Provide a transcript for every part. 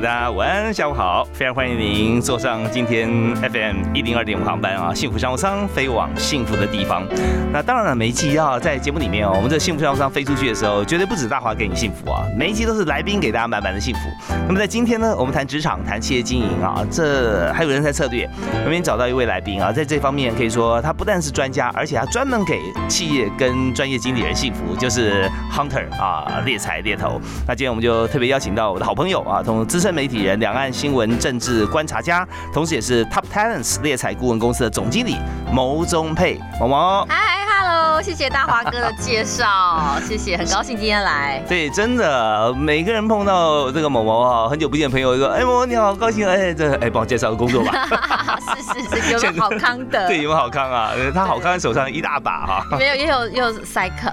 大家晚安，下午好，非常欢迎您坐上今天 FM 一零二点五航班啊，幸福商务舱飞往幸福的地方。那当然了，每一集啊，在节目里面哦，我们这幸福商务舱飞出去的时候，绝对不止大华给你幸福啊，每一期都是来宾给大家满满的幸福。那么在今天呢，我们谈职场，谈企业经营啊，这还有人才策略。我们找到一位来宾啊，在这方面可以说他不但是专家，而且他专门给企业跟专业经理人幸福，就是 Hunter 啊，猎才猎头。那今天我们就特别邀请到我的好朋友啊，同资深媒体人、两岸新闻政治观察家，同时也是 Top Talents 猎彩顾问公司的总经理牟宗佩，某某。谢谢大华哥的介绍，谢谢，很高兴今天来。对，真的，每个人碰到这个某某啊，很久不见的朋友，说：“哎，某某你好，高兴，哎，这哎，帮我介绍个工作吧。”是是是，有没有好康的？对，有没有好康啊？他好康手上一大把哈。没有，也有也有塞克，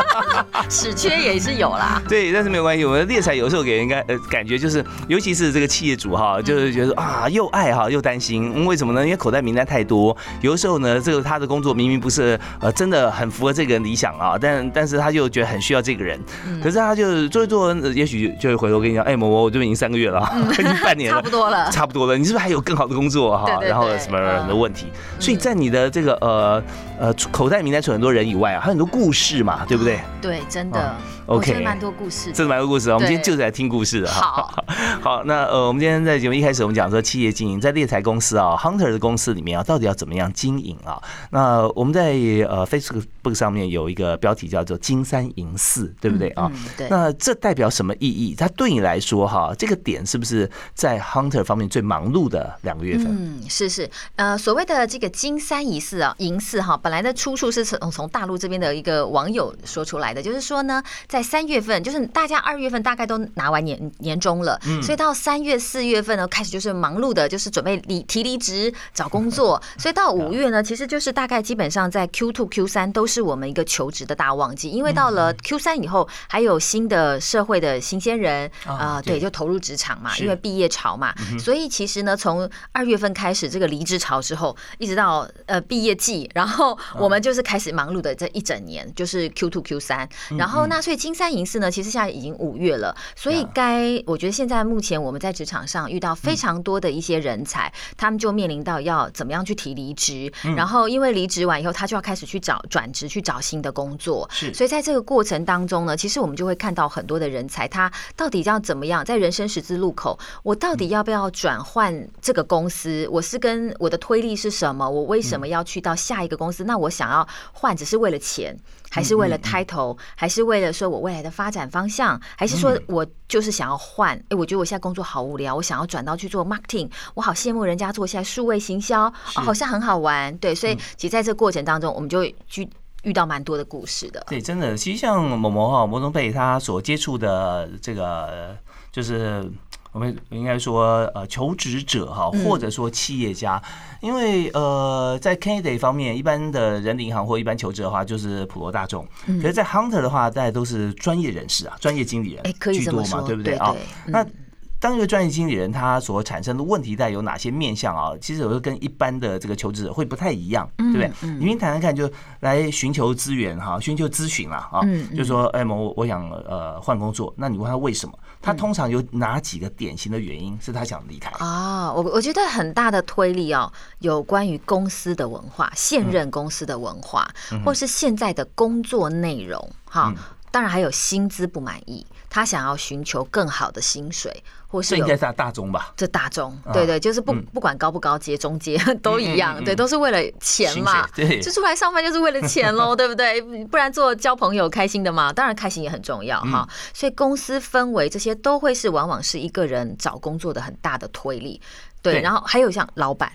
屎缺也是有啦。对，但是没有关系，我们猎才有时候给人家呃感觉就是，尤其是这个企业主哈，就是觉得啊，又爱哈，又担心，为什么呢？因为口袋名单太多，有的时候呢，这个他的工作明明不是呃真的。很符合这个人理想啊，但但是他就觉得很需要这个人，可是他就做一做，也许就会回头跟你讲，哎，某某，我这边已经三个月了，已经 半年了，差不多了，差不多了，你是不是还有更好的工作哈？然后什么的问题？所以在你的这个呃呃口袋名单除了很多人以外啊，还有很多故事嘛，对不对？对，真的。OK，蛮多故事，真的蛮多故事啊！我们今天就是来听故事的。好，好，那呃，我们今天在节目一开始，我们讲说企业经营，在猎才公司啊，Hunter 的公司里面啊，到底要怎么样经营啊？那我们在呃 Facebook 上面有一个标题叫做“金三银四”，对不对啊？对。那这代表什么意义？它对你来说哈，这个点是不是在 Hunter 方面最忙碌的两个月份？嗯，是是。呃，所谓的这个“金三银四”啊，银四哈，本来的出处是从从大陆这边的一个网友说出来的，就是说呢。在三月份，就是大家二月份大概都拿完年年终了，所以到三月四月份呢，开始就是忙碌的，就是准备离提离职找工作。所以到五月呢，其实就是大概基本上在 Q two Q 三都是我们一个求职的大旺季，因为到了 Q 三以后，还有新的社会的新鲜人啊，对，就投入职场嘛，因为毕业潮嘛，所以其实呢，从二月份开始这个离职潮之后，一直到呃毕业季，然后我们就是开始忙碌的这一整年，就是 Q two Q 三，然后那所以。金三银四呢，其实现在已经五月了，所以该我觉得现在目前我们在职场上遇到非常多的一些人才，他们就面临到要怎么样去提离职，然后因为离职完以后，他就要开始去找转职，去找新的工作。是，所以在这个过程当中呢，其实我们就会看到很多的人才，他到底要怎么样在人生十字路口，我到底要不要转换这个公司？我是跟我的推力是什么？我为什么要去到下一个公司？那我想要换，只是为了钱？还是为了 title，还是为了说我未来的发展方向，还是说我就是想要换？哎，我觉得我现在工作好无聊，我想要转到去做 marketing，我好羡慕人家做现在数位行销，好像很好玩。对，所以其实在这过程当中，我们就遇遇到蛮多的故事的。对，真的，其实像某某哈摩东贝他所接触的这个就是。我们应该说，呃，求职者哈，或者说企业家，因为呃，在 candidate 方面，一般的人力银行或一般求职的话，就是普罗大众。可是，在 hunter 的话，大家都是专业人士啊，专业经理人居多嘛，对不对啊？那当一个专业经理人，他所产生的问题在有哪些面向啊？其实有时候跟一般的这个求职者会不太一样，对不对？你们谈谈看，就来寻求资源哈，寻求咨询了啊，就说哎，某我想呃换工作，那你问他为什么？他通常有哪几个典型的原因是他想离开啊？我我觉得很大的推力哦，有关于公司的文化，现任公司的文化，或是现在的工作内容哈。当然还有薪资不满意，他想要寻求更好的薪水，或是这应该是大中吧？这大中，对对，就是不不管高不高阶、中阶都一样，对，都是为了钱嘛，对，就出来上班就是为了钱喽，对不对？不然做交朋友开心的嘛，当然开心也很重要哈。所以公司氛围这些都会是往往是一个人找工作的很大的推力，对。然后还有像老板。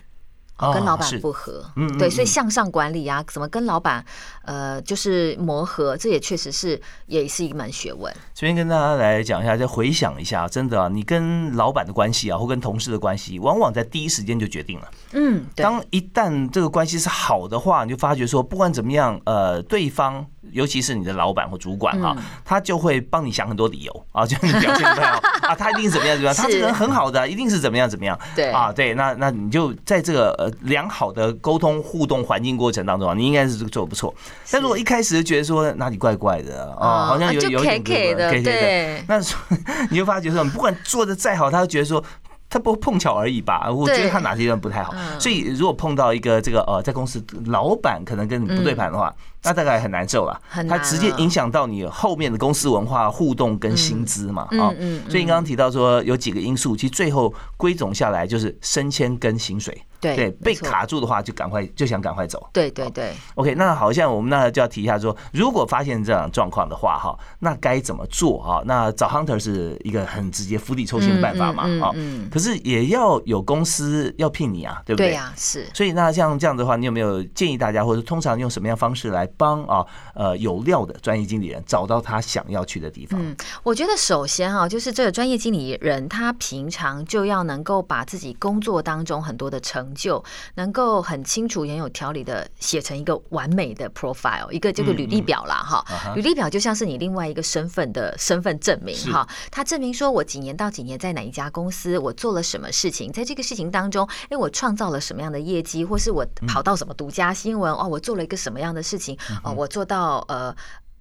哦跟老是板不合，嗯嗯对，所以嗯向上管理啊，怎么跟老板呃就是磨合，这也确实是也是一门学问。这边跟大家来讲一下，再回想一下，真的啊，你跟老板的关系啊，或跟同事的关系，往往在第一时间就决定了。嗯，对，当一旦这个关系是好的话，你就发觉说，不管怎么样，呃，对方尤其是你的老板或主管哈、嗯他就会帮你想很多理由啊，就你表现不太好啊，他一定是怎么样怎么样，他这个人很好的，一定是怎么样怎么样。对啊，对，那那你就在这个呃良好的沟通互动环境过程当中啊，你应该是做的不错。但如果一开始就觉得说哪里怪怪的啊，好像有有点，K K 的，对，那 你就发觉说，你不管做的再好，他都觉得说。他不碰巧而已吧，我觉得他哪些地方不太好，嗯。所以如果碰到一个这个呃，在公司老板可能跟你不对盘的话，那大概很难受了，他直接影响到你后面的公司文化互动跟薪资嘛，啊，嗯嗯。所以你刚刚提到说有几个因素，其实最后归总下来就是升迁跟薪水，对对，被卡住的话就赶快就想赶快走，对对对，OK，那好像我们那就要提一下说，如果发现这样的状况的话，哈，那该怎么做啊？那找 hunter 是一个很直接釜底抽薪的办法嘛，嗯，可是也要有公司要聘你啊，对不对？对呀，是。所以那像这样的话，你有没有建议大家，或者通常用什么样方式来帮啊呃有料的专业经理人找到他想要去的地方？嗯，我觉得首先哈，就是这个专业经理人，他平常就要能够把自己工作当中很多的成就，能够很清楚、很有条理的写成一个完美的 profile，一个这个履历表啦哈。履历表就像是你另外一个身份的身份证明哈，它证明说我几年到几年在哪一家公司，我做了什么事情，在这个事情当中，哎，我创造了什么样的业绩，或是我跑到什么独家新闻哦，我做了一个什么样的事情哦，我做到呃。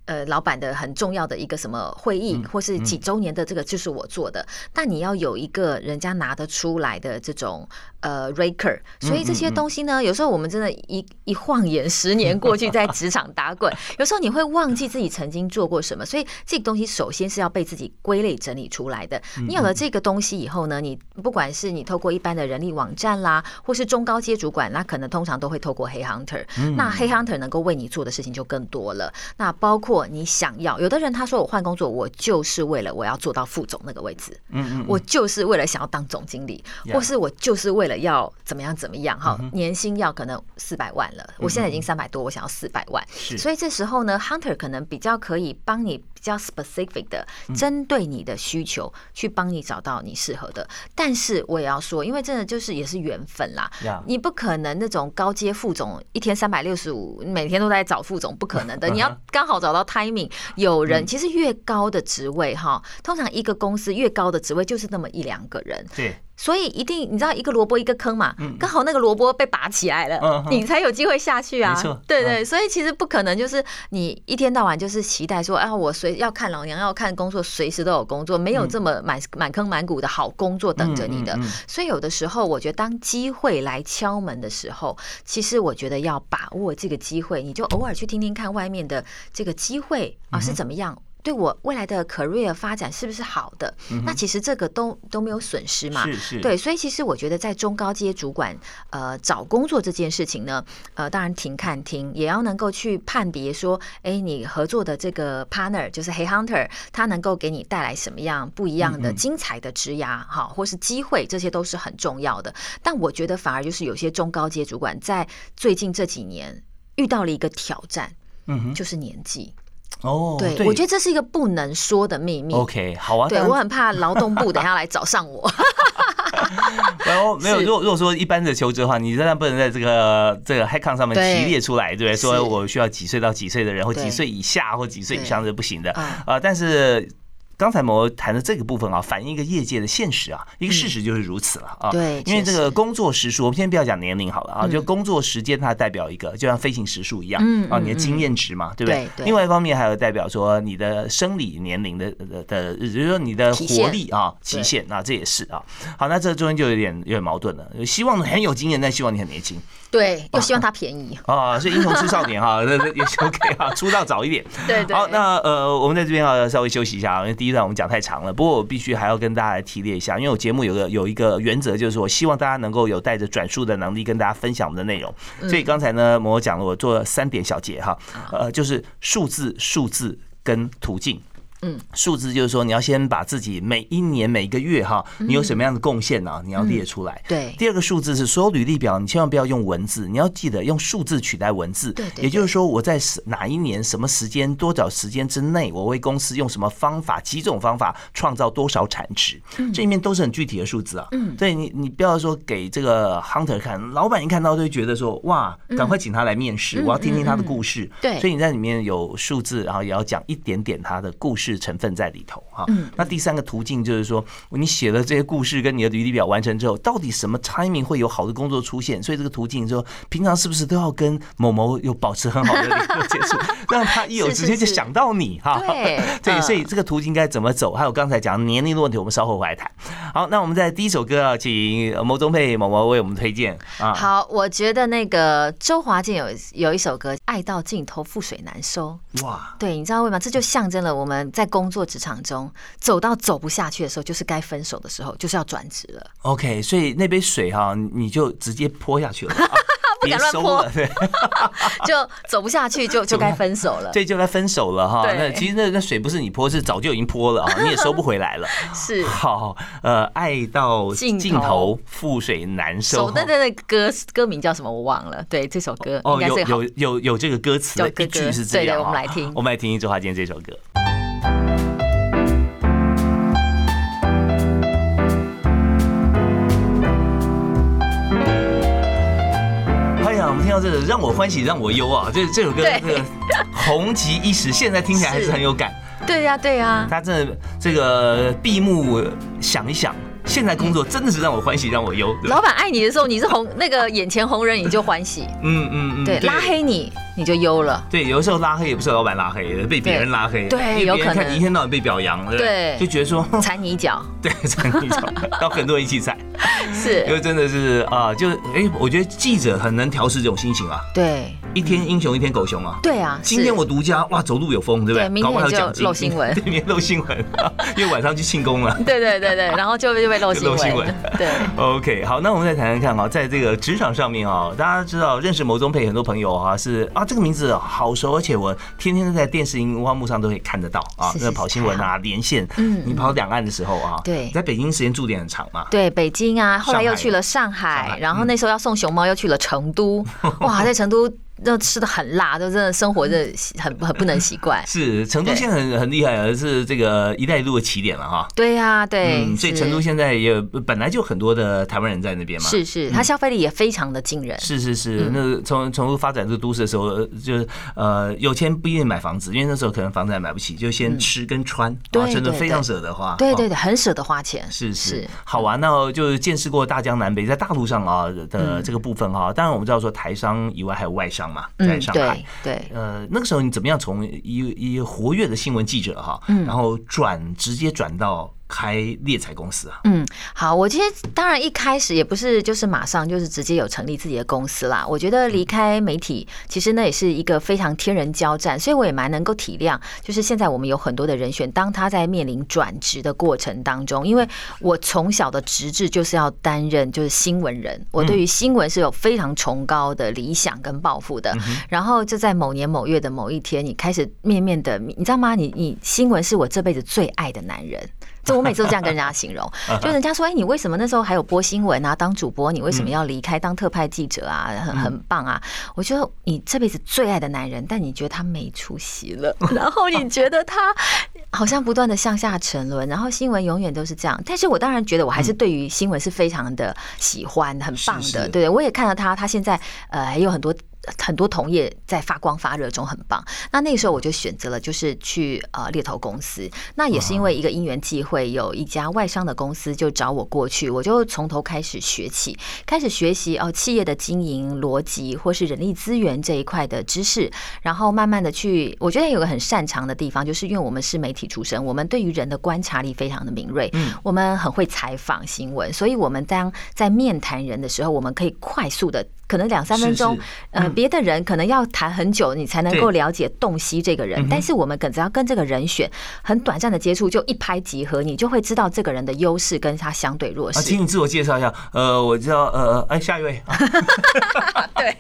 呃，老板的很重要的一个什么会议，或是几周年的这个，就是我做的。但你要有一个人家拿得出来的这种呃 record，所以这些东西呢，有时候我们真的一一晃眼，十年过去，在职场打滚，有时候你会忘记自己曾经做过什么。所以这个东西首先是要被自己归类整理出来的。你有了这个东西以后呢，你不管是你透过一般的人力网站啦，或是中高阶主管，那可能通常都会透过黑 hunter。那黑 hunter 能够为你做的事情就更多了。那包括你想要，有的人他说我换工作，我就是为了我要做到副总那个位置，嗯嗯，我就是为了想要当总经理或是我就是为了要怎么样怎么样哈，年薪要可能四百万了，我现在已经三百多，我想要四百万，所以这时候呢，hunter 可能比较可以帮你比较 specific 的针对你的需求去帮你找到你适合的。但是我也要说，因为真的就是也是缘分啦。你不可能那种高阶副总一天三百六十五，每天都在找副总，不可能的。你要刚好找到 timing，有人其实越高的职位哈，通常一个公司越高的职位就是那么一两个人，对，所以一定你知道一个萝卜一个坑嘛，刚好那个萝卜被拔起来了，你才有机会下去啊没错。对对，所以其实不可能就是你一天到晚就是期待说，啊，我随要看老娘要看工作，随时都有工作，没有这么满满坑满谷的好工作等着你的。所以有的时候，我觉得当机会来敲门的时候，其实我觉得要把握这个机会，你就偶尔去听听看外面的这个机会嗯啊是怎么样。对我未来的 career 发展是不是好的？那其实这个都都没有损失嘛。嗯是是，对，所以其实我觉得在中高阶主管呃找工作这件事情呢，呃，当然停看听，也要能够去判别说，哎，你合作的这个 partner 就是黑 hunter，他能够给你带来什么样不一样的精彩的职涯哈，或是机会，这些都是很重要的。但我觉得反而就是有些中高阶主管在最近这几年遇到了一个挑战，嗯哼，就是年纪。哦，对，我觉得这是一个不能说的秘密。OK 好啊，对我很怕劳动部等一下来找上我。然后没有，如果如果说一般的求职的话，你当然不能在这个这个 h i c o n 上面提列出来，对不说我需要几岁到几岁的人，或对几岁以下或几岁以上是不行的啊啊。但是刚才我谈的这个部分啊，反映一个业界的现实啊，一个事实就是如此了啊。嗯对因为这个工作时数，我们先不要讲年龄好了啊，嗯。就工作时间它代表一个，就像飞行时数一样啊，你的经验值嘛，对不对？另外一方面还有代表说你的生理年龄的的的，也就是说你的活力啊极限，那这也是啊。好，那这中间就有点有点矛盾了，希望很有经验，但希望你很年轻对，又希望它便宜。啊，所以英雄出少年哈，那那也是 OK 啊，出道早一点。对对。好，那呃，我们在这边要稍微休息一下啊，因为第一段我们讲太长了。不过我必须还要跟大家来提列一下，因为我节目有个有一个原则，就是我希望大家能够有带着转述的能力跟大家分享我们的内容。嗯所以刚才呢，我讲了，我做了三点小结哈，呃，就是数字、数字跟途径。嗯，数字就是说你要先把自己每一年每个月哈，你有什么样的贡献呢？你要列出来。对，第二个数字是所有履历表，你千万不要用文字，你要记得用数字取代文字。对对也就是说我在哪一年、什么时间、多少时间之内，我为公司用什么方法、几种方法创造多少产值，这里面都是很具体的数字啊。嗯，对你，你不要说给这个 hunter 看，老板一看到就会觉得说哇，赶快请他来面试，我要听听他的故事。对所以你在里面有数字，然后也要讲一点点他的故事成分在里头哈。嗯那第三个途径就是说，你写了这些故事跟你的履历表完成之后，到底什么 timing 会有好的工作出现？所以这个途径说，平常是不是都要跟某某有保持很好的联络接触，让他一有是是直接就想到你哈。对对，嗯所以这个途径该怎么走？还有刚才讲年龄的问题，我们稍后回来谈。好，那我们在第一首歌啊，请某宗沛某某为我们推荐啊。好，我觉得那个周华健有有一首歌《爱到尽头覆水难收》，哇，对，你知道为什么？这就象征了我们在工作职场中走到走不下去的时候，就是该分手的时候，就是要转职了。OK，所以那杯水哈，你就直接泼下去了，啊 别收敢乱泼，对，就走不下去就 就该分手了。对就该分手了哈。那其实那那水不是你泼，是早就已经泼了啊，你也收不回来了。是好，呃，爱到尽头尽头，覆水难收手。那那那歌歌名叫什么？我忘了。对，这首歌应哦，该是好有有有有这个歌词的有歌一句是这对对样啊我们来听我们来听听周华健这首歌。到这个让我欢喜让我忧啊，这这首歌这个红极一时，现在听起来还是是。很有感。对呀、对呀、他真的这个闭目想一想，现在工作真的是让我欢喜让我忧。老板爱你的时候，你是红那个眼前红人，你就欢喜；嗯嗯嗯，对，拉黑你，你就忧了。对，有的时候拉黑也不是老板拉黑，被别人拉黑。对有可能一天到晚被表扬，对就觉得说，踩你一脚，对，踩你一脚，然后很多人一起踩，是因，为真的是啊，就哎，我觉得记者很能调试这种心情啊，对，一天英雄一天狗熊啊。对啊。今天我独家，哇，走路有风，对不对？对明天就漏新闻对，明天漏新闻，因为晚上去庆功了。对对对对，然后就就被漏新就漏新闻。闻，对，OK，好，那我们再谈谈看啊，在这个职场上面啊，大家知道认识牟宗沛很多朋友啊是啊这个名字好熟，而且我天天都在电视荧光幕上都可以看得到啊，那跑新闻啊连线，嗯。你跑两岸的时候啊，对。你在北京时间驻点很长嘛，对，北京啊，后来又去了上海，然后那时候要送熊猫，又去了成都，哇，在成都那吃的很辣，都真的生活的很很不能习惯。是成都现在很很厉害而，是这个“一带一路”的起点了哈。对呀，对，嗯，所以成都现在也本来就很多的台湾人在那边嘛。是是，它消费力也非常的惊人。是是是，那从成都发展这个都市的时候，呃就是呃有钱不一定买房子，因为那时候可能房子还买不起，就先吃跟穿，对啊真的非常舍得花。哦对对对，很舍得花钱。是是是好玩。那就是见识过大江南北，在大陆上啊嗯的这个部分哈，当然我们知道说台商以外还有外商嘛，在嗯，上海。对对，呃，那个时候你怎么样从一一活跃的新闻记者哈，嗯然后转直接转到开猎财公司啊？嗯，好，我其实当然一开始也不是就是马上就是直接有成立自己的公司啦。我觉得离开媒体，其实那也是一个非常天人交战，所以我也蛮能够体谅，就是现在我们有很多的人选，当他在面临转职的过程当中，因为我从小的职志就是要担任就是新闻人，我对于新闻是有非常崇高的理想跟抱负的。然后就在某年某月的某一天，你开始面面的，你知道吗？你你新闻是我这辈子最爱的男人。就我每次都这样跟人家形容，就人家说，哎，你为什么那时候还有播新闻啊，当主播，你为什么要离开当特派记者啊？很很棒啊！我觉得你这辈子最爱的男人，但你觉得他没出息了，然后你觉得他好像不断的向下沉沦，然后新闻永远都是这样。但是我当然觉得我还是对于新闻是非常的喜欢，很棒的。对，我也看到他，他现在呃还有很多。很多同业在发光发热中很棒，那那个时候我就选择了就是去呃猎头公司，那也是因为一个因缘际会，有一家外商的公司就找我过去，我就从头开始学起，开始学习哦企业的经营逻辑或是人力资源这一块的知识，然后慢慢的去，我觉得有个很擅长的地方，就是因为我们是媒体出身，我们对于人的观察力非常的敏锐，嗯。我们很会采访新闻，所以我们当在面谈人的时候，我们可以快速的。可能两三分钟是是，呃，别的人可能要谈很久，你才能够了解洞悉这个人。但是我们可只要跟这个人选很短暂的接触，就一拍即合，你就会知道这个人的优势跟他相对弱啊，势。请你自我介绍一下。呃，我知道，呃，哎，下一位。啊 对，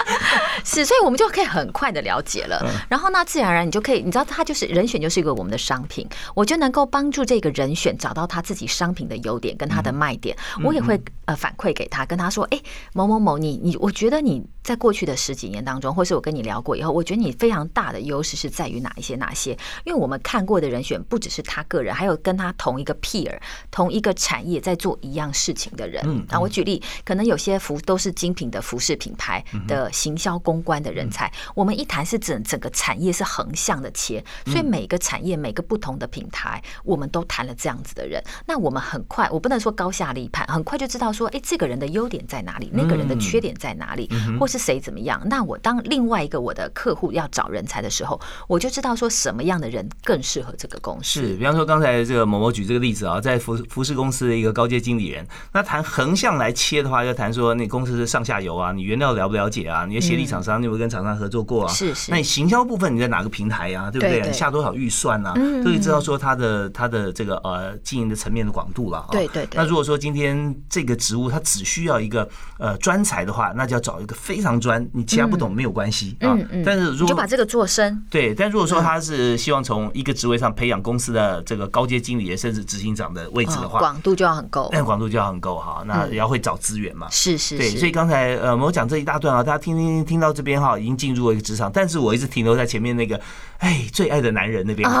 是，所以我们就可以很快的了解了。然后呢，自然而然你就可以，你知道，他就是人选，就是一个我们的商品，我就能够帮助这个人选找到他自己商品的优点跟他的卖点。我也会呃反馈给他，跟他说，哎，某某某，你你你，我觉得你在过去的十几年当中，或是我跟你聊过以后，我觉得你非常大的优势是在于哪一些哪些？因为我们看过的人选不只是他个人，还有跟他同一个 peer、同一个产业在做一样事情的人。嗯啊，我举例，可能有些服都是精品的服饰品牌的行销公关的人才。我们一谈是整整个产业是横向的切，所以每个产业每个不同的品牌，我们都谈了这样子的人。那我们很快，我不能说高下立判，很快就知道说，哎，这个人的优点在哪里，那个人的缺点在哪里，或是谁怎么样。那我当另外一个我的客户要找人才的时候，我就知道说什么样的人更适合这个公司。是，比方说刚才这个某某举这个例子啊，在服服饰公司的一个高阶经理人，那谈横向来切的话，要谈说那公司是上下游啊，你原料了不了解啊？你的协力厂商，你有没有跟厂商合作过啊？是是。那你行销部分你在哪个平台呀？对不对？你下多少预算啊？都可以知道说他的他的这个呃经营的层面的广度了。对对对。那如果说今天这个职务他只需要一个呃专才的话，那就要找一个非常专，你其他不懂没有关系啊。但是如果就把这个做深。对，但如果说他是希望从一个职位上培养公司的这个高阶经理甚至执行长的位置的话，广度就要很够。但广度就要很够哈，那也要会找资源嘛。是是，对，所以刚才呃，我讲这一大段啊，大家听听听到这边哈，已经进入了一个职场，但是我一直停留在前面那个，哎，最爱的男人那边。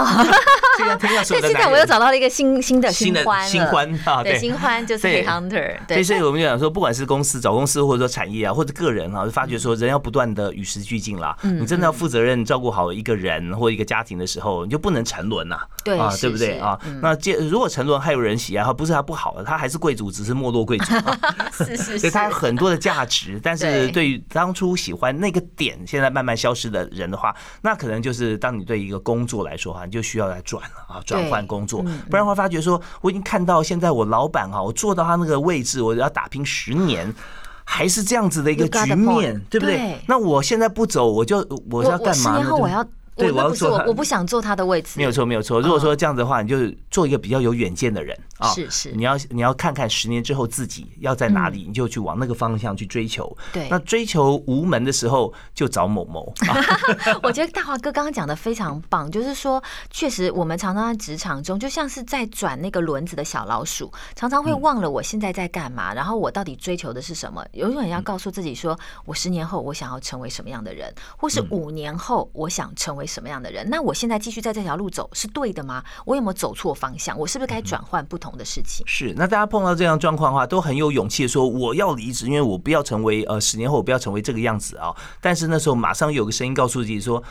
现在听到所有的 现在我又找到了一个新新的新的新欢啊，对，新欢就是 hunter。对，所以我们就讲说，不管是公司找公司，或者说产业啊，或者个人啊，就发觉说，人要不断的与时俱进啦。嗯，你真的要负责任照顾好一个人或一个家庭的时候，你就不能沉沦呐。对啊，对不对啊？那这如果沉沦还有人喜爱，他不是他不好，他还是贵族，只是没落贵族。是 是，所以他有很多的价值，但是对于当初喜欢那个点，现在慢慢消失的人的话，那可能就是当你对一个工作来说哈，你就需要来转了啊，转换。工作，不然会发觉说，我已经看到现在我老板哈，我做到他那个位置，我要打拼十年，还是这样子的一个局面，对不对？那我现在不走，我就我要干嘛呢？我要。对，我要做，我不想坐他的位置。没有错，没有错。如果说这样子的话，你就做一个比较有远见的人啊。是是，你要你要看看十年之后自己要在哪里，你就去往那个方向去追求。对，那追求无门的时候，就找某某。我觉得大华哥刚刚讲的非常棒，就是说，确实我们常常在职场中，就像是在转那个轮子的小老鼠，常常会忘了我现在在干嘛，然后我到底追求的是什么。永远要告诉自己说，我十年后我想要成为什么样的人，或是五年后我想成为。什么样的人？那我现在继续在这条路走是对的吗？我有没有走错方向？我是不是该转换不同的事情？是。那大家碰到这样状况的话，都很有勇气说我要离职，因为我不要成为呃十年后我不要成为这个样子啊。但是那时候马上有个声音告诉自己说。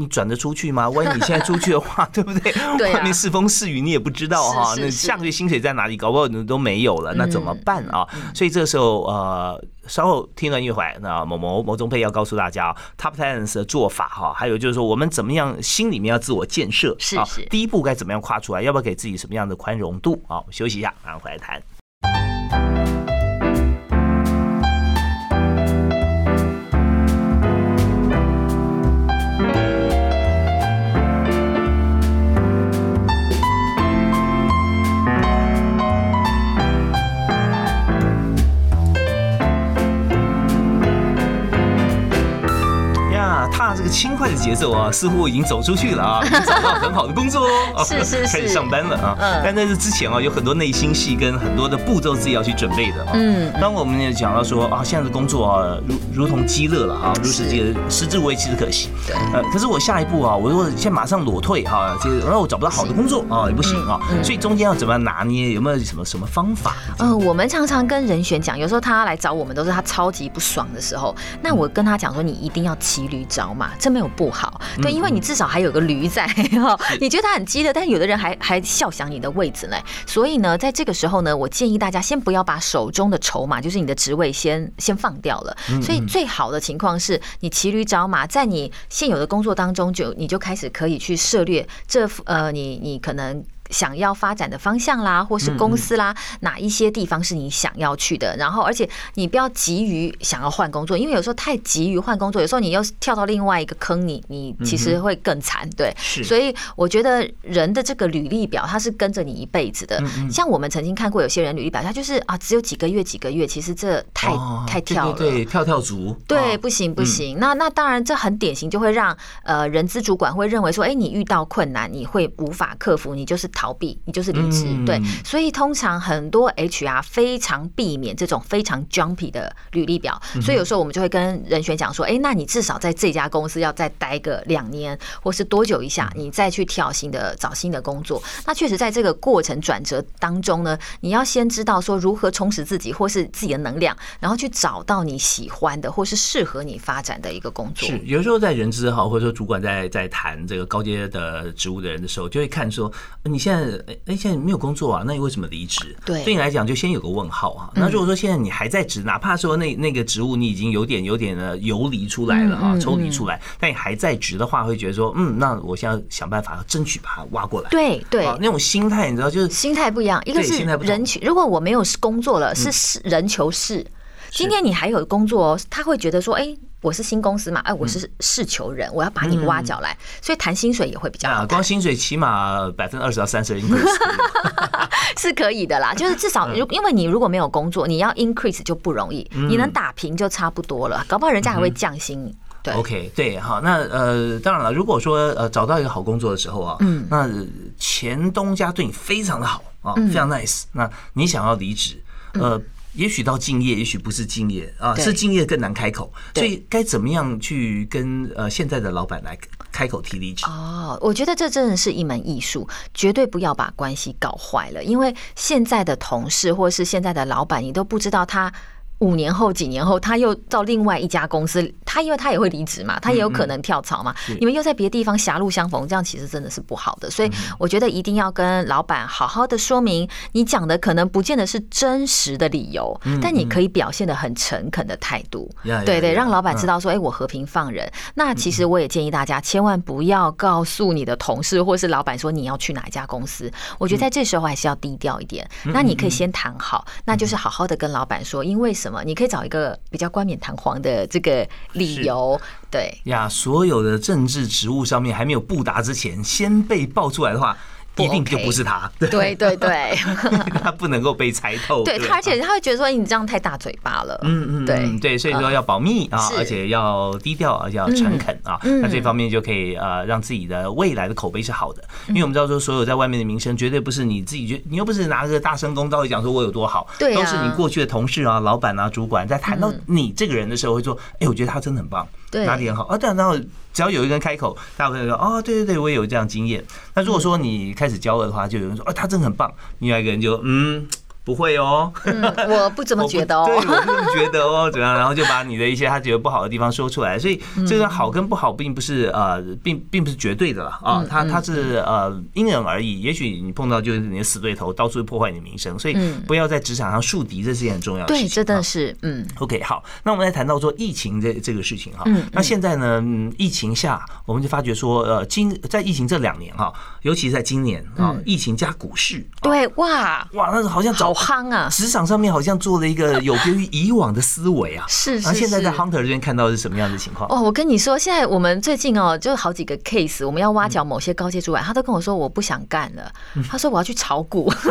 你转得出去吗？万一你现在出去的话，对不对？外面是风是雨，你也不知道哈。那下个月薪水在哪里？搞不好你都没有了，那怎么办啊？所以这个时候，呃，稍后听了一会儿，那某某某中配要告诉大家，Top Talents 的做法哈，还有就是说，我们怎么样心里面要自我建设是是，第一步该怎么样跨出来？要不要给自己什么样的宽容度？好，休息一下，马上回来谈。节奏啊，似乎已经走出去了啊，找到很好的工作哦，是是 是，开始上班了啊。嗯，但在这之前啊，有很多内心戏跟很多的步骤自己要去准备的啊。嗯，当我们也讲到说啊，现在的工作啊，如如同鸡肋了啊，如此这个食之无味，弃之可惜。对，呃，可是我下一步啊，我如果现在马上裸退哈，这然后我找不到好的工作啊，也不行啊。所以中间要怎么样拿捏？有没有什么什么方法？嗯，我们常常跟人选讲，有时候他来找我们都是他超级不爽的时候，那我跟他讲说，你一定要骑驴找马，这没有不好。对，因为你至少还有个驴在 哈，你觉得他很激的，但是有的人还还笑想你的位置呢。所以呢，在这个时候呢，我建议大家先不要把手中的筹码，就是你的职位，先先放掉了。所以最好的情况是你骑驴找马，在你现有的工作当中，就你就开始可以去涉猎这呃，你你可能。想要发展的方向啦，或是公司啦，哪一些地方是你想要去的。然后，而且你不要急于想要换工作，因为有时候太急于换工作，有时候你又跳到另外一个坑，你你其实会更惨。对，所以我觉得人的这个履历表，它是跟着你一辈子的。像我们曾经看过有些人履历表，他就是啊，只有几个月几个月，其实这太太跳了，对，跳跳族，对，不行不行。那那当然，这很典型，就会让呃人资主管会认为说，哎，你遇到困难，你会无法克服，你就是逃避，你就是离职。对，所以通常很多 HR 非常避免这种非常 jumpy 的履历表，所以有时候我们就会跟人选讲说，哎，那你至少在这家公司要再待个两年，或是多久一下，你再去跳新的找新的工作。那确实在这个过程转折当中呢，你要先知道说如何充实自己，或是自己的能量，然后去找到你喜欢的或是适合你发展的一个工作。是，有时候在人资哈，或者说主管在在谈这个高阶的职务的人的时候，就会看说，你现在哎现在没有工作啊，那你为什么离职？对，对你来讲就先有个问号啊。那如果说现在你还在职，哪怕说那那个职务你已经有点有点的游离出来了啊，抽离出来，但你还在职的话，会觉得说，嗯，那我现在想办法要争取把它挖过来。对对，那种心态你知道，就是心态不一样，一个是人求，如果我没有工作了，是是人求事。今天你还有工作，哦他会觉得说，哎。我是新公司嘛，哎，我是事求人，我要把你挖角来，所以谈薪水也会比较好。光薪水起码百分之二十到三十 increase 是可以的啦，就是至少 如因为你如果没有工作，你要 increase 就不容易，你能打平就差不多了，搞不好人家还会降薪。对，OK，对，好，那呃，当然了，如果说呃找到一个好工作的时候啊，嗯，那前东家对你非常的好啊，非常 nice，那你想要离职，呃。也许到敬业，也许不是敬业啊，是敬业更难开口。所以该怎么样去跟呃现在的老板来开口提离职？哦，我觉得这真的是一门艺术，绝对不要把关系搞坏了。因为现在的同事或是现在的老板，你都不知道他。五年后、几年后，他又到另外一家公司，他因为他也会离职嘛，他也有可能跳槽嘛。你们又在别的地方狭路相逢，这样其实真的是不好的。所以我觉得一定要跟老板好好的说明，你讲的可能不见得是真实的理由，但你可以表现的很诚恳的态度。对对，让老板知道说，哎，我和平放人。那其实我也建议大家，千万不要告诉你的同事或是老板说你要去哪一家公司。我觉得在这时候还是要低调一点。那你可以先谈好，那就是好好的跟老板说，因为什什么？你可以找一个比较冠冕堂皇的这个理由，对呀。所有的政治职务上面还没有布达之前，先被爆出来的话。一定就不是他，对对对，他不能够被猜透。对他，而且他会觉得说你这样太大嘴巴了。嗯嗯，对对，所以说要保密啊，而且要低调，而且要诚恳啊。那这方面就可以呃让自己的未来的口碑是好的。因为我们知道说，所有在外面的名声绝对不是你自己觉，你又不是拿个大声公道讲说我有多好，对，都是你过去的同事啊、老板啊、主管在谈到你这个人的时候会说，哎，我觉得他真的很棒，哪里很好啊？对，然后。只要有一个人开口，大家会说：“哦，对对对，我也有这样经验。”那如果说你开始教了的话，就有人说：“哦，他真的很棒。”另外一个人就嗯。不会哦，我不怎么觉得哦，对，我不觉得哦，怎样？然后就把你的一些他觉得不好的地方说出来，所以这个好跟不好并不是呃，并并不是绝对的了啊，他他是呃因人而异。也许你碰到就是你的死对头，到处破坏你的名声，所以不要在职场上树敌，这是件很重要的事情。对，真的是嗯。OK，好，那我们来谈到说疫情这这个事情哈，那现在呢，疫情下我们就发觉说呃，今在疫情这两年哈，尤其是在今年啊，疫情加股市，对哇哇，那是好像早。夯啊！职场上面好像做了一个有别于以往的思维啊。是 是。现在在 Hunter 这边看到是什么样的情况？哦，我跟你说，现在我们最近哦，就好几个 case，我们要挖角某些高阶主管，他都跟我说我不想干了，他说我要去炒股。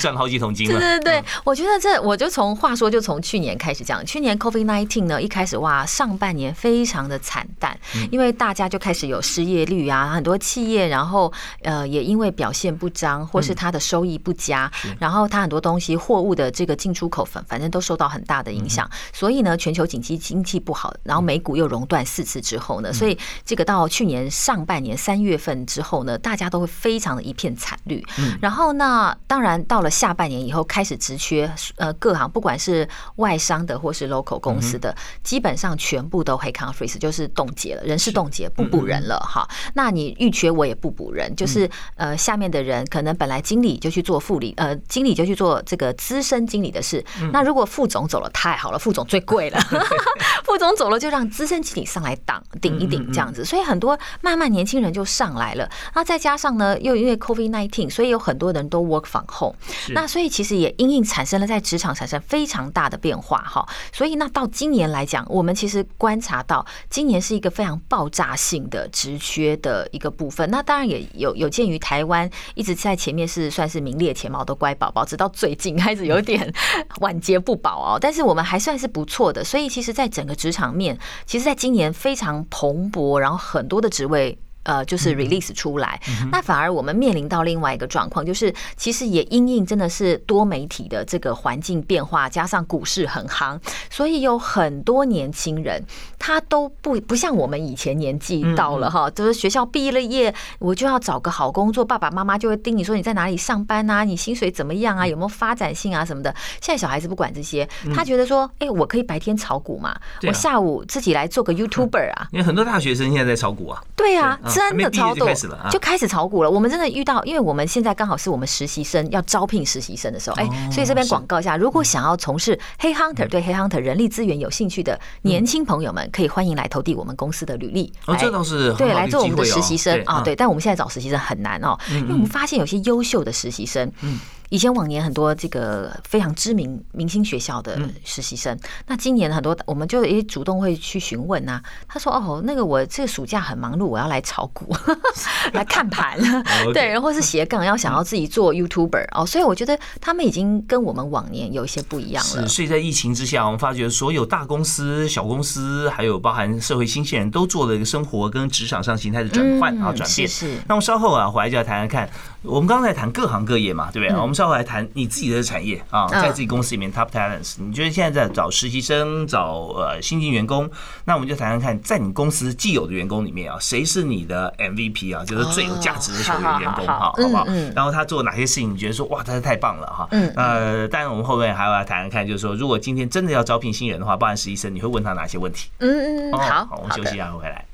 赚好几桶金了。对对对，我觉得这我就从话说就从去年开始讲，去年 COVID nineteen 呢一开始哇，上半年非常的惨淡，因为大家就开始有失业率啊，很多企业然后呃也因为表现不彰或是它的收益不佳，然后它很多东西货物的这个进出口反反正都受到很大的影响，所以呢全球景气经济不好，然后美股又熔断四次之后呢，所以这个到去年上半年三月份之后呢，大家都会非常的一片惨绿，然后那当然到了下半年以后开始直缺，呃，各行不管是外商的或是 local 公司的，基本上全部都黑 c o n f r e e 就是冻结了，人事冻结，不补人了哈。那你预缺我也不补人，就是呃，下面的人可能本来经理就去做副理，呃，经理就去做这个资深经理的事。那如果副总走了，太好了，副总最贵了，副总走了，就让资深经理上来挡顶一顶这样子，所以很多慢慢年轻人就上来了。那再加上呢，又因为 COVID nineteen，所以有很多人都 work from home。那所以其实也因应产生了在职场产生非常大的变化哈。所以那到今年来讲，我们其实观察到今年是一个非常爆炸性的职缺的一个部分。那当然也有有鉴于台湾一直在前面是算是名列前茅的乖宝宝，直到最近开始有点 晚节不保哦。但是我们还算是不错的，所以其实在整个职场面，其实在今年非常蓬勃，然后很多的职位。呃，就是 release 出来，那反而我们面临到另外一个状况，就是其实也因应真的是多媒体的这个环境变化，加上股市很夯，所以有很多年轻人他都不不像我们以前年纪到了哈，就是学校毕了业，我就要找个好工作，爸爸妈妈就会盯你说你在哪里上班啊，你薪水怎么样啊，有没有发展性啊什么的。现在小孩子不管这些，他觉得说，哎，我可以白天炒股嘛，我下午自己来做个 YouTuber 啊。因为很多大学生现在在炒股啊。对啊。真的超多就开始炒股了。我们真的遇到，因为我们现在刚好是我们实习生要招聘实习生的时候，哎，所以这边广告一下，如果想要从事黑 hunter 对黑 hunter 人力资源有兴趣的年轻朋友们，可以欢迎来投递我们公司的履历。哦，这倒是对，来做我们的实习生啊。对，但我们现在找实习生很难哦，因为我们发现有些优秀的实习生，嗯。以前往年很多这个非常知名明星学校的实习生，那今年很多我们就也主动会去询问呐。他说：“哦，那个我这个暑假很忙碌，我要来炒股，来看盘，对，然后是斜杠，要想要自己做 YouTuber 哦。”所以我觉得他们已经跟我们往年有一些不一样了。是，所以在疫情之下，我们发觉所有大公司、小公司，还有包含社会新鲜人都做了一个生活跟职场上形态的转换啊转变。是。那我们稍后啊回来就要谈谈看。我们刚才谈各行各业嘛，对不对？我们稍后来谈你自己的产业啊，在自己公司里面 top talents，你觉得现在在找实习生、找呃新进员工，那我们就谈谈看，在你公司既有的员工里面啊，谁是你的 MVP 啊，就是最有价值的球员员工哈，好不好？然后他做哪些事情，你觉得说哇，他是太棒了哈？呃，当然我们后面还要来谈谈看，就是说，如果今天真的要招聘新人的话，包含实习生，你会问他哪些问题？嗯嗯，好，好，我们休息一下，回来。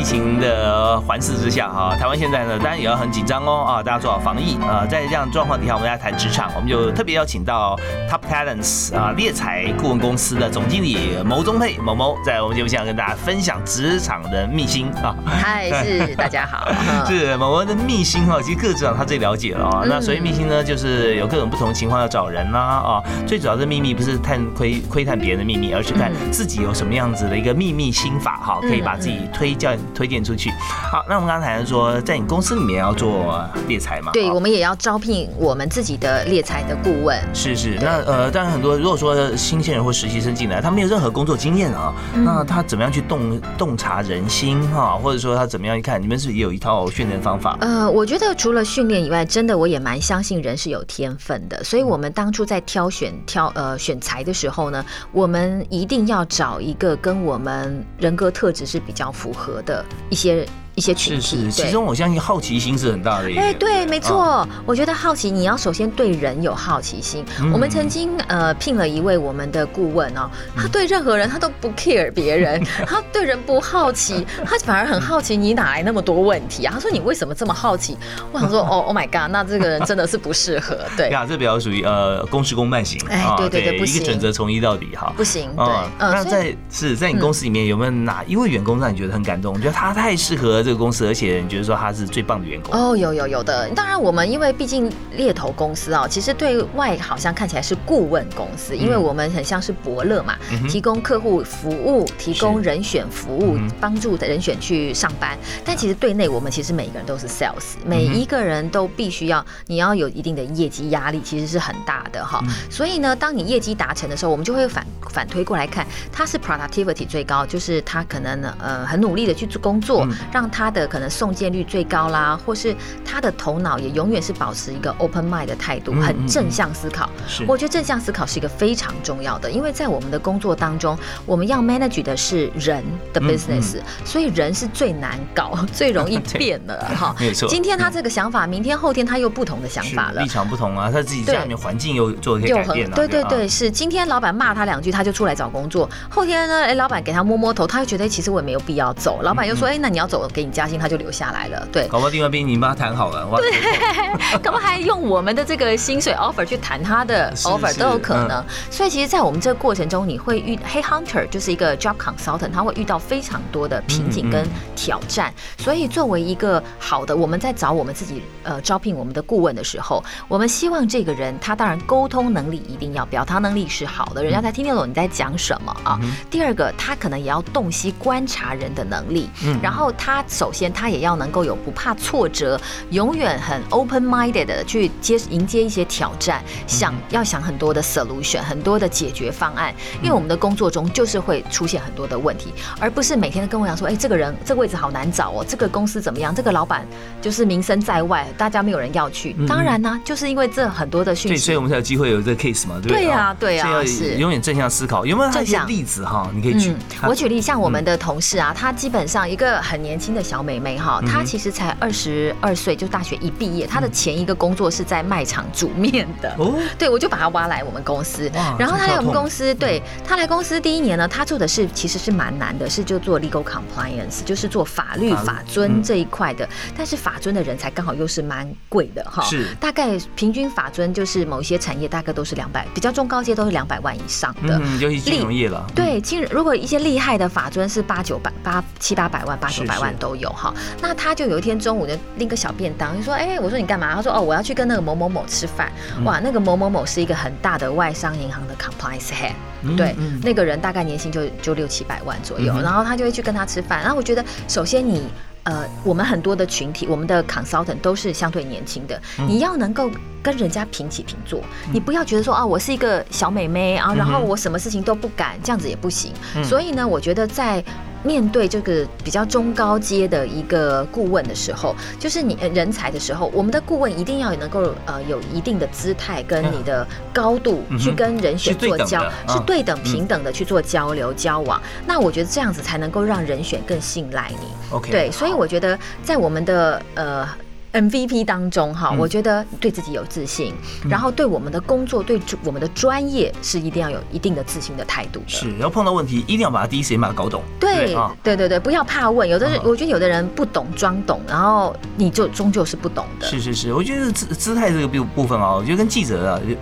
疫情的环视之下，哈，台湾现在呢，当然也要很紧张哦，啊，大家做好防疫啊。在这样状况底下，我们来谈职场，我们就特别邀请到 Top Talents 啊猎才顾问公司的总经理牟宗沛某某，在我们节目现场跟大家分享职场的秘辛啊。嗨，是大家好，是某某的秘辛哈。其实各职场他最了解了啊。那所以秘辛呢，就是有各种不同情况要找人啦啊。最主要的秘密不是探窥窥探别人的秘密，而是看自己有什么样子的一个秘密心法哈，可以把自己推荐。推荐出去。好，那我们刚才说，在你公司里面要做猎才嘛？对，我们也要招聘我们自己的猎才的顾问。是是，那呃，当然很多，如果说新鲜人或实习生进来，他没有任何工作经验啊，那他怎么样去洞洞察人心哈？或者说他怎么样一看，你们是也有一套训练方法？呃，我觉得除了训练以外，真的我也蛮相信人是有天分的，所以我们当初在挑选挑呃选材的时候呢，我们一定要找一个跟我们人格特质是比较符合的。一些。一些群体，其中我相信好奇心是很大的。哎，对，没错。我觉得好奇，你要首先对人有好奇心。我们曾经呃聘了一位我们的顾问哦，他对任何人他都不 care 别人，他对人不好奇，他反而很好奇你哪来那么多问题啊？他说你为什么这么好奇？我想说 哦，Oh my god，那这个人真的是不适合。对呀，这比较属于呃公事公办型。哎，对对对，不行，一个准则从一到底哈，不行。对，那在是在你公司里面有没有哪一位员工让你觉得很感动？我觉得他太适合。这个公司，而且你觉得说他是最棒的员工哦，有有有的。当然，我们因为毕竟猎头公司啊，其实对外好像看起来是顾问公司，因为我们很像是伯乐嘛，提供客户服务，提供人选服务，帮助的人选去上班。但其实对内，我们其实每一个人都是 sales，每一个人都必须要你要有一定的业绩压力，其实是很大的哈。所以呢，当你业绩达成的时候，我们就会反反推过来看，他是 productivity 最高，就是他可能呃很努力的去做工作，让他。的可能送件率最高啦，或是他的头脑也永远是保持一个 open mind 的态度，很正向思考。考。是我觉得正向思考是一个非常重要的，因为在我们的工作当中，我们要 manage 的是人的嗯 business，、所以人是最难搞、最容易变的 哈。没错今天他这个想法，明天后天他又不同的想法了立。场不同啊，他自己对家里面环境又做了一些又很改变啊，啊对对对，是今天老板骂他两句，他就出来找工作。后天呢，哎，老板给他摸摸头，他又觉得哎其实我也没有必要走。老板又说，哎，那你要走，给你加薪，他就留下来了。对，搞不好另外一边你帮他谈好了，对，搞不好还用我们的这个薪水 offer 去谈他的 offer 都有可能。所以其实，在我们这个过程中，你会遇 Hey hunter 就是一个 job consultant，他会遇到非常多的瓶颈跟挑战。所以，作为一个好的，我们在找我们自己呃招聘我们的顾问的时候，我们希望这个人他当然沟通能力一定要，表达能力是好的，人家才听得懂你在讲什么啊。第二个，他可能也要洞悉观察人的能力，然后他首先他也要能够有不怕挫折，永远很 open minded 的去接迎接一些挑战，想要想很多的 solution，很多的解决方案。因为我们的工作中就是会出现很多的问题，而不是每天都跟我讲说，哎，这个人这个位置好难找哦，这个公司怎么样，这个老板就是名声在外，大家没有人要去。当然呢、就是因为这很多的讯对，息，所以我们才有机会有这个 case 嘛，对不对？对呀啊对呀是要永远正向思考。有没有他一些例子哈？你可以举我举例，像我们的同事啊，他基本上一个很年轻的小妹妹哈，她其实才二十二岁，就大学一毕业，她的前一个工作是在卖场煮面的。哦，对，我就把她挖来我们公司，然后她来我们公司，对她来公司第一年呢，她做的是其实是蛮难的，是就做 legal compliance，就是做法律法尊嗯这一块的。但是法尊的人才刚好又是蛮贵的哈，是。大概平均法尊就是某一些产业大概都是两百，比较中高阶都是两百万以上的。嗯，尤其金融业了，对，金如果一些厉害的法尊是八九百八七八百万八九百万都有哈，那他就有一天中午就拎个小便当，就说哎、我说你干嘛？他说哦我要去跟那个某某某吃饭，嗯。哇那个某某某是一个很大的外商银行的 compliance head，、嗯对，嗯。那个人大概年薪就就六七百万左右，嗯然后他就会去跟他吃饭，然后我觉得首先你。呃，我们很多的群体，我们的 consultant 都是相对年轻的，嗯。你要能够跟人家平起平坐，你不要觉得说啊，我是一个小美眉啊，然后我什么事情都不敢，这样子也不行。嗯。所以呢，我觉得在面对这个比较中高阶的一个顾问的时候，就是你呃人才的时候，我们的顾问一定要能够呃有一定的姿态跟你的高度去跟人选做交是啊对等平等的去做交流交往。那我觉得这样子才能够让人选更信赖你。OK，对，所以我觉得在我们的呃。MVP 当中哈，嗯我觉得对自己有自信，然后对我们的工作、对我们的专业是一定要有一定的自信的态度的。是，然后碰到问题一定要把它第一时间把它搞懂，对啊，对对对，不要怕问。有的人啊，我觉得有的人不懂装懂，然后你就终究是不懂的。是是是，我觉得姿姿态这个部部分啊，我觉得跟记者啊就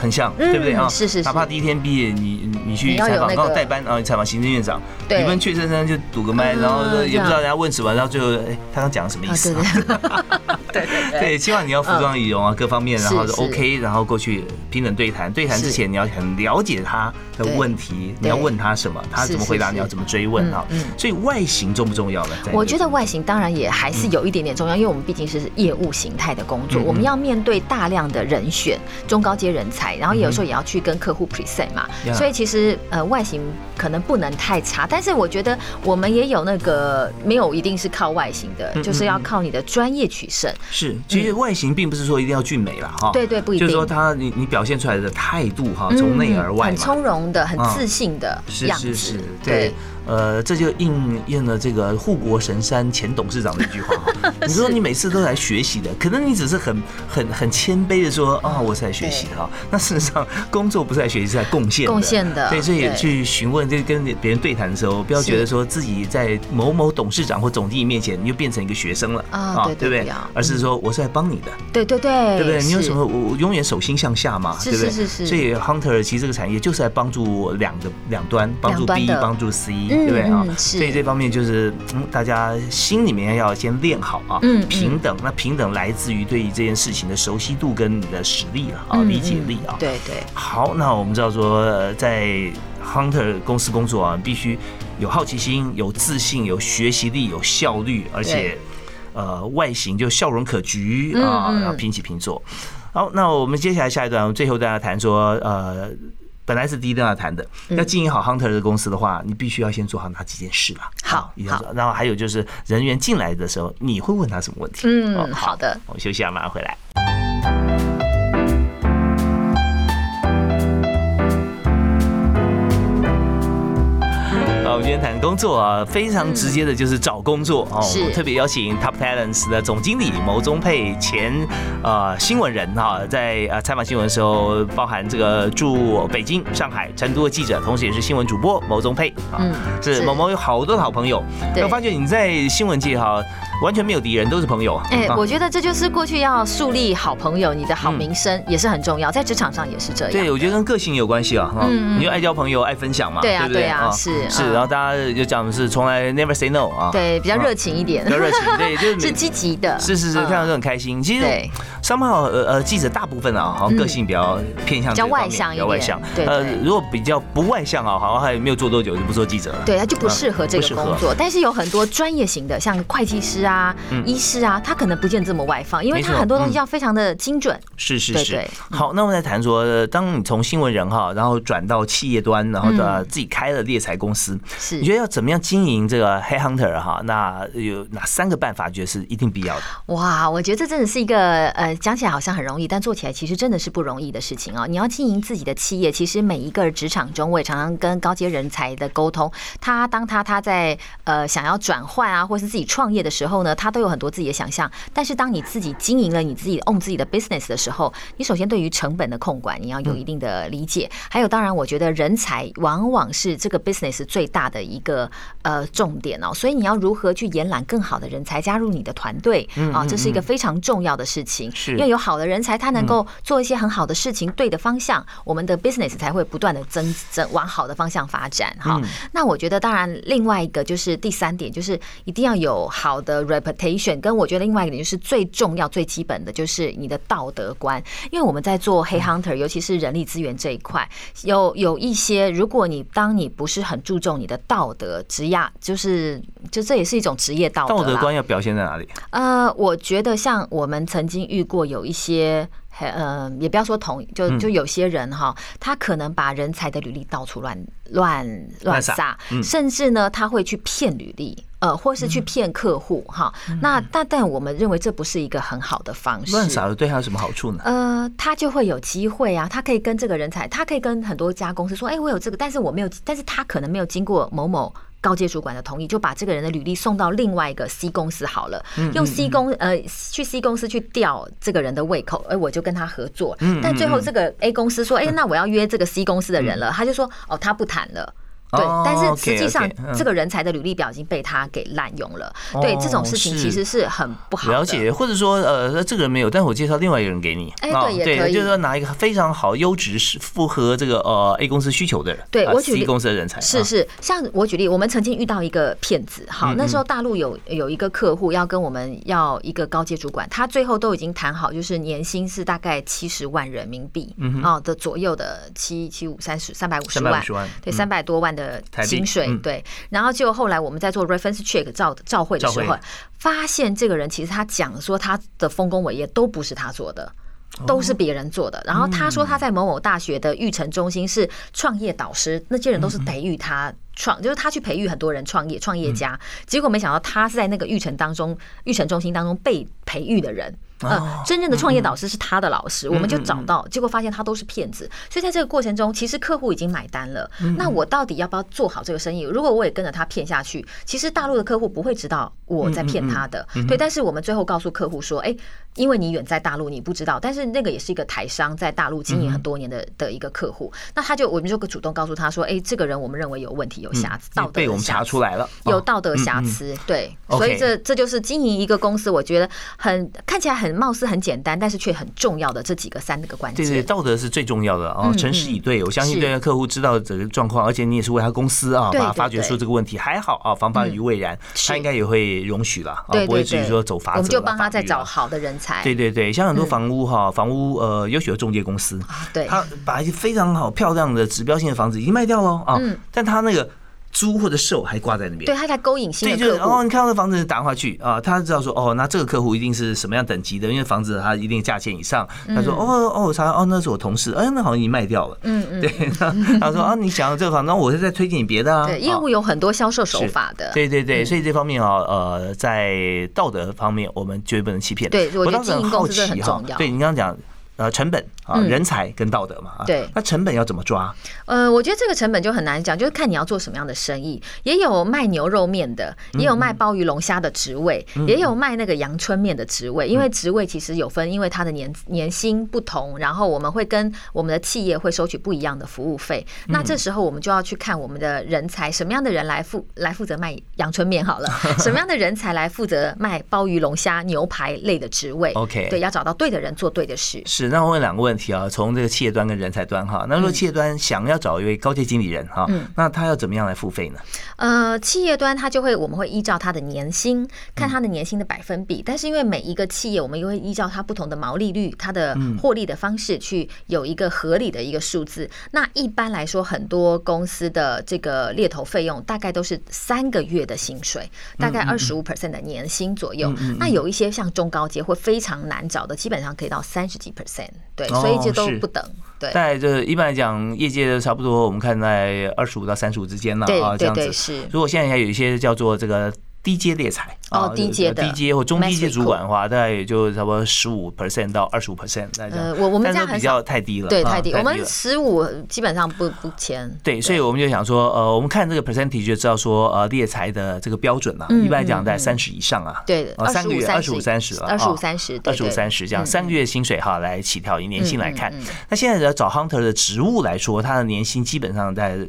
很像，嗯对不对？啊？是是是。哪怕第一天毕业，你你你去采访，要有那个刚好代班啊，采访行政院长，对。你不能怯生生就堵个麦，嗯然后也不知道人家问什么，然后最后哎，他刚讲什么意啊，思 对希望你要服装仪容啊，各方面，然后是是。OK，然后过去平等对谈。对谈之前，你要很了解他的问题，你要问他什么，他怎么回答，你要怎么追问啊嗯嗯。所以外形重不重要呢？我觉得外形当然也还是有一点点重要，因为我们毕竟是业务形态的工作，我们要面对大量的人选、中高阶人才，然后有时候也要去跟客户 present 嘛，所以其实呃外形可能不能太差，但是我觉得我们也有那个没有一定是靠外形的，嗯就是要靠你的专业取胜。是，其实外形并不是说一定要俊美啦，哈。嗯对对不一定就是说他你你表现出来的态度哈，从内而外嗯很。从容的、很啊自信的是样子。是是，对，呃，这就应验了这个护国神山前董事长的一句话哈。你说你每次都来学习的，可能你只是很很很谦卑的说啊，我是来学习的哈。那事实上，工作不是来学习，是来贡献的。贡献的对，所以去询问，这跟别人对谈的时候，不要觉得说自己在某某董事长或总经理面前，你就变成一个学生了啊对对不对？而是说我是来帮你的。对对对，对不对？你有什么？我我永远手心向下嘛，是对不对？是是是所以 Hunter 其实这个产业就是来帮助两个两端，帮助 B，帮助 C，对不对啊所以这方面就是嗯，大家心里面要先练好啊，嗯嗯平等。那平等来自于对于这件事情的熟悉度跟你的实力了啊，嗯理解力啊。对对。好，那我们知道说，呃在 Hunter 公司工作啊，必须有好奇心、有自信、有学习力、有效率，而且呃外形就笑容可掬嗯啊，嗯然后平起平坐。好，那我们接下来下一段，最后大家谈说，呃，本来是第一段要谈的，嗯要经营好 Hunter 的公司的话，你必须要先做好哪几件事啦。好然后还有就是人员进来的时候，你会问他什么问题？嗯哦好的。我们休息一下，马上回来。今天谈工作啊，非常直接的就是找工作哦。是特别邀请 Top Talents 的总经理牟宗佩前呃新闻人哈，在呃采访新闻的时候，包含这个驻北京、上海、成都的记者，同时也是新闻主播牟宗佩啊。嗯是是某某有好多好朋友，对我发觉你在新闻界哈完全没有敌人，都是朋友。哎、啊我觉得这就是过去要树立好朋友，你的好名声也是很重要，在职场上也是这样。对，我觉得跟个性有关系啊。哈嗯嗯你就爱交朋友，爱分享嘛，对啊对对啊是是，嗯然后大家就讲的是从来 never say no 啊。对，比较热情一点，比较热情，对，就是是积极的，是是是，嗯看到都很开心。其实对三号呃呃记者大部分啊，好像个性比较偏向比较外向一点比较外向。对呃，如果比较不外向啊，好像还没有做多久就不做记者了。对，他就不适合这个工作。但是有很多专业型的，像会计师啊、医师啊，他可能不见这么外放，因为他很多东西嗯要非常的精准。是是是。好，那我们来谈说，呃当你从新闻人哈，然后转到企业端，然后的自己开了猎财公司，是你觉得要怎么样经营这个 Head Hunter 哈？那有哪三个办法，觉得是一定必要的？哇，我觉得这真的是一个呃，讲起来好像很容易，但做起来其实真的是不容易的事情哦。你要经营自己的企业，其实每一个职场中，我也常常跟高阶人才的沟通，他当他他在呃想要转换啊，或是自己创业的时候呢，他都有很多自己的想象。但是当你自己经营了你自己 own 自己的 business 的时候，你首先对于成本的控管你要有一定的理解，还有当然，我觉得人才往往是这个 business 最大的一个呃重点哦，所以你要如何去延揽更好的人才加入你的团队啊，这是一个非常重要的事情。是因为有好的人才，他能够做一些很好的事情，对的方向，我们的 business 才会不断的增增往好的方向发展哈。那我觉得，当然另外一个就是第三点，就是一定要有好的 reputation，跟我觉得另外一个点就是最重要、最基本的就是你的道德观，因为我们在做黑 hunter，尤其是人力资源这一块，有有一些，如果你当你不是很注重你的道德职业，就是就这也是一种职业道德道德观要表现在哪里？呃，我觉得像我们曾经遇过有一些。呃，也不要说同，就嗯就有些人哈，他可能把人才的履历到处乱乱乱撒甚至呢，他会去骗履历，呃，或是去骗客户哈。那但但我们认为这不是一个很好的方式。嗯乱撒的对他有什么好处呢？呃，他就会有机会啊，他可以跟这个人才，他可以跟很多家公司说，哎、我有这个，但是我没有，但是他可能没有经过某某。高阶主管的同意，就把这个人的履历送到另外一个 C 公司好了，用 C 公呃去 C 公司去吊这个人的胃口，哎，我就跟他合作。但最后这个 A 公司说，哎，那我要约这个 C 公司的人了，他就说，哦，他不谈了。对哦，但是实际上这个人才的履历表已经被他给滥用了。对哦这种事情其实是很不好。了解，或者说呃，这个人没有，但是我介绍另外一个人给你，哎啊对也可以。就是说拿一个非常好、优质、是符合这个呃 A 公司需求的人，啊对我举例 C 公司的人才，啊。是是，像我举例，我们曾经遇到一个骗子，好，嗯那时候大陆有有一个客户要跟我们要一个高阶主管，他最后都已经谈好，就是年薪是大概七十万人民币啊的左右的七七五三十三百五十万。350万对，嗯。三百多万的台币薪水嗯，对，然后就后来我们在做 reference check 照照会的时候，发现这个人其实他讲说他的丰功伟业都不是他做的。都是别人做的。然后他说他在某某大学的育成中心是创业导师，那些人都是培育他创，就是他去培育很多人创业创业家。结果没想到他是在那个育成当中，育成中心当中被培育的人。呃，真正的创业导师是他的老师，我们就找到，结果发现他都是骗子。所以在这个过程中，其实客户已经买单了。那我到底要不要做好这个生意？如果我也跟着他骗下去，其实大陆的客户不会知道我在骗他的。对，但是我们最后告诉客户说，哎，因为你远在大陆，你不知道，但是那个也是一个台商在大陆经营很多年的的一个客户，那他就我们就主动告诉他说，哎，这个人我们认为有问题，有瑕疵，道德被我们查出来了，有道德嗯瑕疵，对所以这这就是经营一个公司，我觉得很看起来很貌似很简单，但是却很重要的这几个三个关对对，道德是最重要的啊，嗯诚实以对。我相信是对客户知道这个状况，而且你也是为他公司啊，把他发掘出这个问题，还好啊，防范于未然，他应该也会容许了不会至于，说走法则啦。我们就帮他法再找好的人才。对对对，像很多嗯。房屋哈，房屋呃，有许多中介公司，啊对，他把一些非常好漂亮的指标性的房子已经卖掉了啊嗯，但他那个租或者售还挂在那边。对，他在勾引新对，的就是哦，客户。你看到这房子打电话去啊，他知道说哦，那这个客户一定是什么样等级的，因为房子他一定价钱以上。他说哦哦，我查哦，那是我同事，哎，那好像已经卖掉了。嗯嗯，对，他说啊，你想要这个房子，那我是在推荐你别的啊。对，业啊务有很多销售手法的。对对对，所以这方面啊，呃，在道德方面，我们绝对不能欺骗。对我觉得当时很经营公司很重要对你刚刚讲呃成本啊、嗯人才跟道德嘛。啊对那成本要怎么抓？呃，我觉得这个成本就很难讲，就是看你要做什么样的生意。也有卖牛肉面的，也有卖鲍鱼龙虾的职位，也有卖那个阳春面的职位。因为职位其实有分，因为它的年年薪不同，然后我们会跟我们的企业会收取不一样的服务费。那这时候我们就要去看我们的人才，什么样的人来负来负责卖阳春面好了，什么样的人才来负责卖鲍鱼龙虾牛排类的职位。OK 对，要找到对的人做对的事。是，那我问两个问题啊，从这个企业端跟人才端哈，那如果企业端想要找一位高阶经理人哈，嗯那他要怎么样来付费呢？呃，企业端他就会，我们会依照他的年薪，看他的年薪的百分比。但是因为每一个企业，我们又会依照它不同的毛利率、它的获利的方式去有一个合理的一个数字。那一般来说，很多公司的这个猎头费用大概都是三个月的薪水，大概二十五 percent 的年薪左右。那有一些像中高阶会非常难找的，基本上可以到三十几 percent。对，所以这都不等。对。在这一般来讲，业界的差不多，我们看在二十五到三十五之间呢对啊，这样子。如果现在还有一些叫做这个低阶猎才。哦啊低阶的低阶或中低阶主管的话，大概也就差不多十五 percent 到二十五 percent 来讲。呃，我我们家很少较太低了，对，啊太低，我们十五基本上不不签。对，所以我们就想说，呃，我们看这个 percentage 就知道说，呃，猎才的这个标准啊，嗯一般来讲在三十以上啊，对，啊，三个月二十五、三十了，二十五、三十，二十五、三十十这样，嗯三个月薪水哈来起跳，以年薪来看。那现在的找 hunter 的职务来说，他的年薪基本上在呃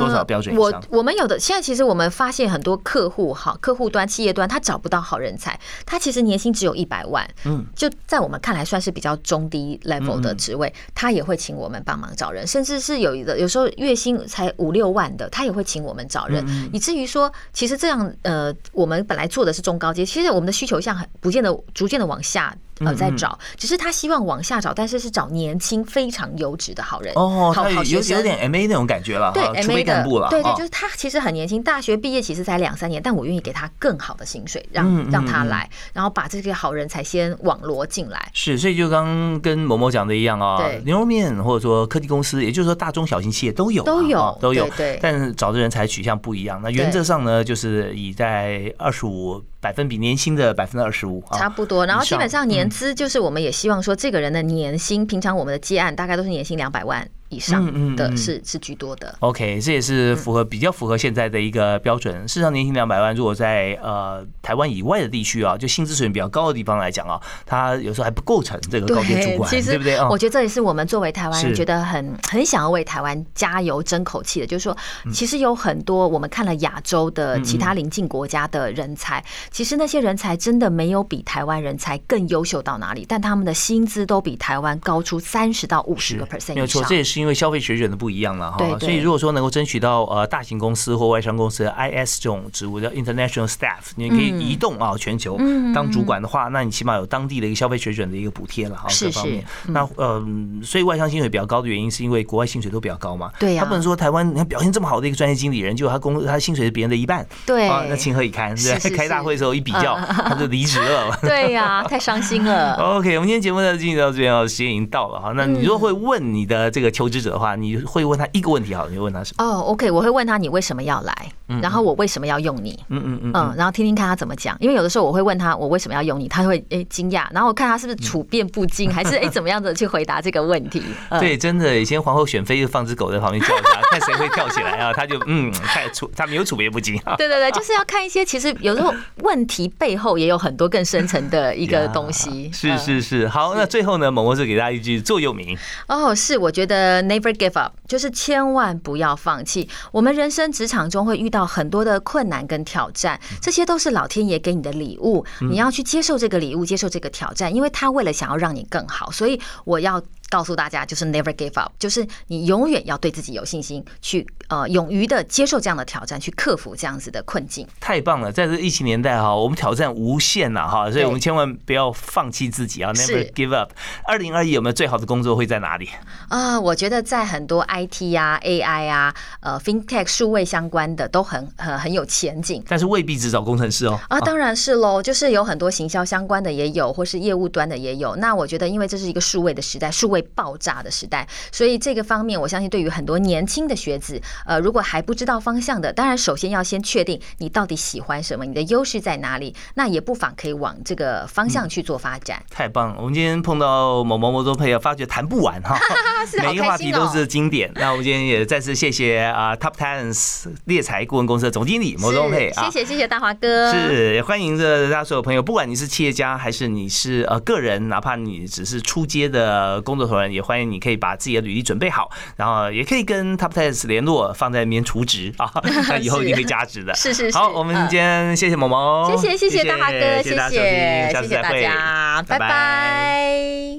多少标准以我上？我们有的现在其实我们发现很多客户哈，客户端、企业端他找不到好人才，他其实年薪只有一百万，嗯，就在我们看来算是比较中低 level 的职位，他也会请我们帮忙找人，甚至是有的有时候月薪才五六万的，他也会请我们找人，以至于说其实这样呃，我们本来做的是中高阶，其实我们的需求项很不见得逐渐的往下。呃，在找，只是他希望往下找，但是是找年轻、非常优质的好人哦，好好学生有有点 MA 那种感觉了，对储备 MA 的干部了，对对，就是他其实很年轻，大学毕业其实才两三年，但我愿意给他更好的薪水，嗯让让他嗯来，然后把这些好人才先网罗进来。是，所以就刚刚跟某某讲的一样啊对，牛肉面或者说科技公司，也就是说大中小型企业都有啊，都有哦都有对对，但是找的人才取向不一样。那原则上呢，就是以在二十五百分比年薪的百分之二十五啊，差不多，然后基本上年资就是我们也希望说，这个人的年薪，平常我们的接案大概都是年薪两百万以上的是是居多的。OK，这也是符合比较符合现在的一个标准。事实上，年薪两百万，如果在呃台湾以外的地区啊，就薪资水平比较高的地方来讲啊，它有时候还不构成这个高阶主管，其实对不对啊？我觉得这也是我们作为台湾人觉得很很想要为台湾加油争口气的，就是说，嗯其实有很多我们看了亚洲的其他邻近国家的人才，其实那些人才真的没有比台湾人才更优秀到哪里，但他们的薪资都比台湾高出三十到五十个 percent 以没有错，这。也是因为消费水准的不一样了哈。所以如果说能够争取到呃大型公司或外商公司的 IS 这种职务叫 International Staff，你可以嗯移动啊全球当主管的话，那你起码有当地的一个消费水准的一个补贴了哈，是各方面是。那呃，所以外商薪水比较高的原因是因为国外薪水都比较高嘛。对呀他不能说台湾你看表现这么好的一个专业经理人，结果他工他薪水是别人的一半，对啊，那情何以堪？对，开大会的时候一比较，他就离职了。对呀、太伤心了。OK，我们今天节目呢进行到这边哦，时间已经到了哈。那你如果会问你的这个求职者的话，你会问他一个问题好了，你会问他什么？哦，OK，我会问他你为什么要来，然后我为什么要用你，嗯嗯嗯嗯，然后听听看他怎么讲，因为有的时候我会问他我为什么要用你，他会诶惊讶，然后我看他是不是处变不惊，还是诶 怎么样子去回答这个问题。嗯对，真的，以前皇后选妃就放只狗在旁边叫他，看谁会跳起来啊？他就嗯，看处他没有处别不惊啊。对对对，就是要看一些，其实有时候问题背后也有很多更深层的一个东西。是嗯是是，好，那最后呢，某某是给大家一句座右铭，哦，是，我觉得 never give up，就是千万不要放弃。我们人生职场中会遇到很多的困难跟挑战，这些都是老天爷给你的礼物，你要去接受这个礼物，接受这个挑战，因为他为了想要让你更好，所以我要。告诉大家，就是 never give up，就是你永远要对自己有信心，去呃勇于的接受这样的挑战，去克服这样子的困境。太棒了！在这疫情年代哈，我们挑战无限呐哈，所以我们千万不要放弃自己啊，never give up。二零二一有没有最好的工作会在哪里？啊、我觉得在很多 IT 啊、AI 啊、呃 FinTech 数位相关的都很很很有前景。但是未必只找工程师哦。啊，当然是喽，就是有很多行销相关的也有，或是业务端的也有。那我觉得，因为这是一个数位的时代，数位会爆炸的时代。所以这个方面，我相信对于很多年轻的学子，呃，如果还不知道方向的，当然首先要先确定你到底喜欢什么，你的优势在哪里，那也不妨可以往这个方向去做发展。太棒了！我们今天碰到某某某种朋友，发觉谈不完哈，每一个话题都是经典。那我们今天也再次谢谢啊，Top Talents 猎才顾问公司的总经理某宗佩啊，谢谢谢谢大华哥，是也欢迎着大家所有朋友，不管你是企业家还是你是呃个人，哪怕你只是出街的工作也欢迎你可以把自己的履历准备好，然后也可以跟 Top Talents 联络，放在里面储值啊，那以后一定会加值的。是是是，好，我们今天谢谢萌萌，谢谢谢谢大华哥，谢谢谢谢大家，拜拜。